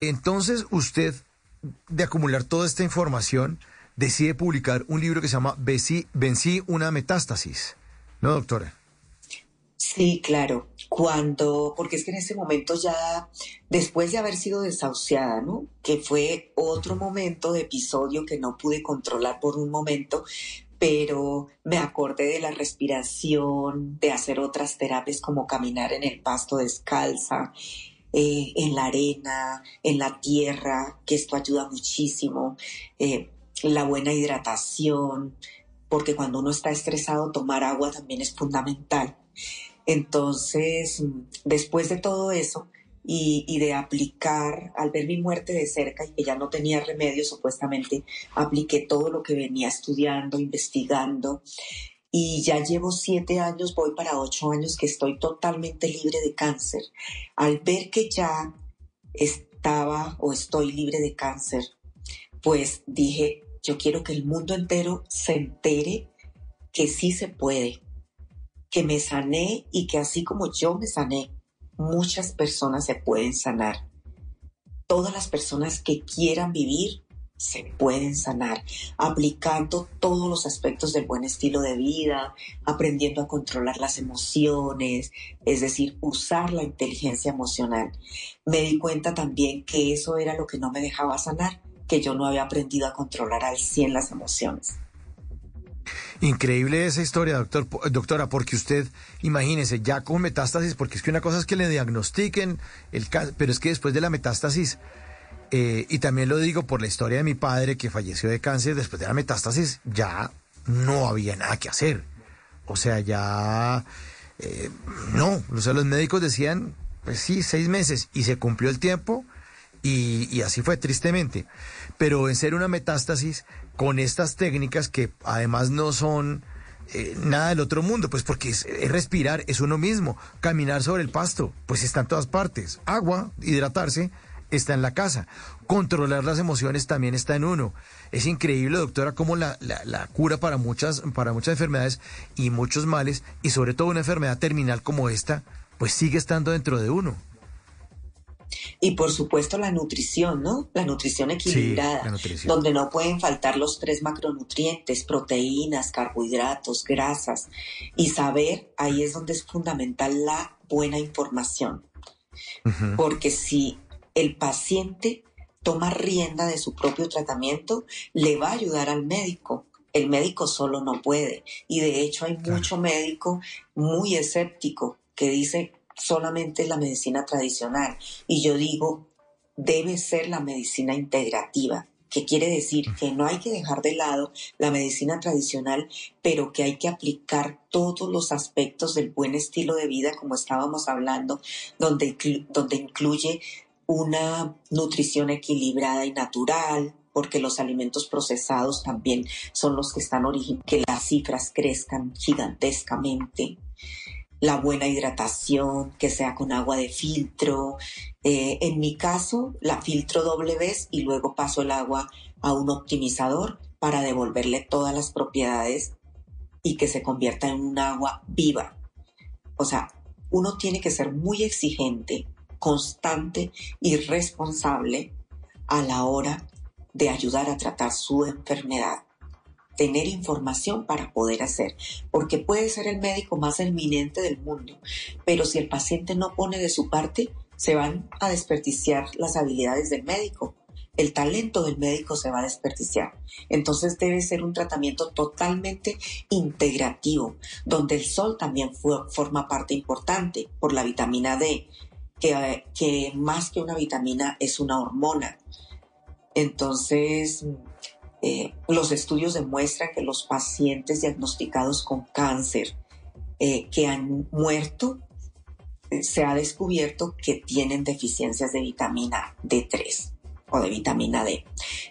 Entonces, usted, de acumular toda esta información, decide publicar un libro que se llama Vencí, Vencí una metástasis. ¿No, doctora? Sí, claro. Cuando, porque es que en ese momento ya, después de haber sido desahuciada, ¿no? Que fue otro momento de episodio que no pude controlar por un momento, pero me acordé de la respiración, de hacer otras terapias como caminar en el pasto descalza, eh, en la arena, en la tierra, que esto ayuda muchísimo, eh, la buena hidratación, porque cuando uno está estresado, tomar agua también es fundamental. Entonces, después de todo eso y, de aplicar, al ver mi muerte de cerca y que ya no tenía remedio, supuestamente, apliqué todo lo que venía estudiando, investigando. Y ya llevo siete años, voy para ocho años que estoy totalmente libre de cáncer. Al ver que ya estaba o estoy libre de cáncer, pues dije, yo quiero que el mundo entero se entere que sí se puede, que me sané y que así como yo me sané, muchas personas se pueden sanar. Todas las personas que quieran vivir se pueden sanar, aplicando todos los aspectos del buen estilo de vida, aprendiendo a controlar las emociones, es decir, usar la inteligencia emocional. Me di cuenta también que eso era lo que no me dejaba sanar, que yo no había aprendido a controlar al 100 las emociones. Increíble esa historia, doctor, doctora, porque usted, imagínese, ya con metástasis, porque es que una cosa es que le diagnostiquen el cáncer, pero es que después de la metástasis, eh, y también lo digo por la historia de mi padre que falleció de cáncer, después de la metástasis ya no había nada que hacer. O sea, ya eh, no, o sea, los médicos decían, pues sí, seis meses, y se cumplió el tiempo, y, así fue tristemente. Pero en ser una metástasis con estas técnicas que además no son eh, nada del otro mundo, pues porque es, respirar, es uno mismo, caminar sobre el pasto, pues está en todas partes, agua, hidratarse, está en la casa, controlar las emociones también está en uno. Es increíble, doctora, cómo la, la, la cura para muchas, para muchas enfermedades y muchos males, y sobre todo una enfermedad terminal como esta, pues sigue estando dentro de uno. Y por supuesto la nutrición, ¿no? La nutrición equilibrada, donde no pueden faltar los tres macronutrientes, proteínas, carbohidratos, grasas. Y saber, ahí es donde es fundamental la buena información. Porque si el paciente toma rienda de su propio tratamiento, le va a ayudar al médico. El médico solo no puede. Y de hecho hay mucho médico muy escéptico que dice solamente la medicina tradicional. Y yo digo, debe ser la medicina integrativa, que quiere decir que no hay que dejar de lado la medicina tradicional, pero que hay que aplicar todos los aspectos del buen estilo de vida, como estábamos hablando, donde, donde incluye una nutrición equilibrada y natural, porque los alimentos procesados también son los que están originando que las cifras crezcan gigantescamente la buena hidratación, que sea con agua de filtro. Eh, en mi caso, la filtro doble vez y luego paso el agua a un optimizador para devolverle todas las propiedades y que se convierta en un agua viva. O sea, uno tiene que ser muy exigente, constante y responsable a la hora de ayudar a tratar su enfermedad tener información para poder hacer, porque puede ser el médico más eminente del mundo, pero si el paciente no pone de su parte, se van a desperdiciar las habilidades del médico. El talento del médico se va a desperdiciar. Entonces debe ser un tratamiento totalmente integrativo, donde el sol también forma parte importante por la vitamina D, que, más que una vitamina es una hormona. Entonces, eh, los estudios demuestran que los pacientes diagnosticados con cáncer eh, que han muerto se ha descubierto que tienen deficiencias de vitamina D3 o de vitamina D.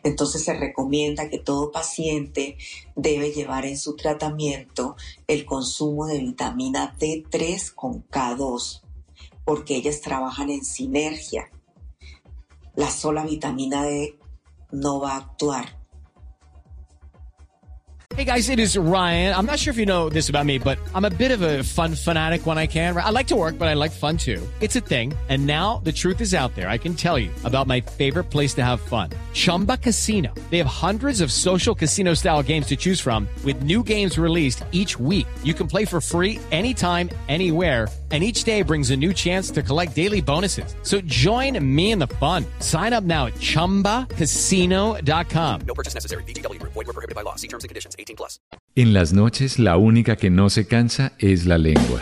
Entonces se recomienda que todo paciente debe llevar en su tratamiento el consumo de vitamina D3 con K2, porque ellas trabajan en sinergia. La sola vitamina D no va a actuar Hey guys, it is Ryan. I'm not sure if you know this about me, but I'm a bit of a fun fanatic when I can. I like to work, but I like fun too. It's a thing. And now the truth is out there. I can tell you about my favorite place to have fun. Chumba Casino. They have hundreds of social casino style games to choose from with new games released each week. You can play for free anytime, anywhere and each day brings a new chance to collect daily bonuses. So join me in the fun. Sign up now at ChumbaCasino.com. No purchase necessary. BGW. Void were prohibited by law. See terms and conditions. 18 plus. En las noches, la única que no se cansa es la lengua.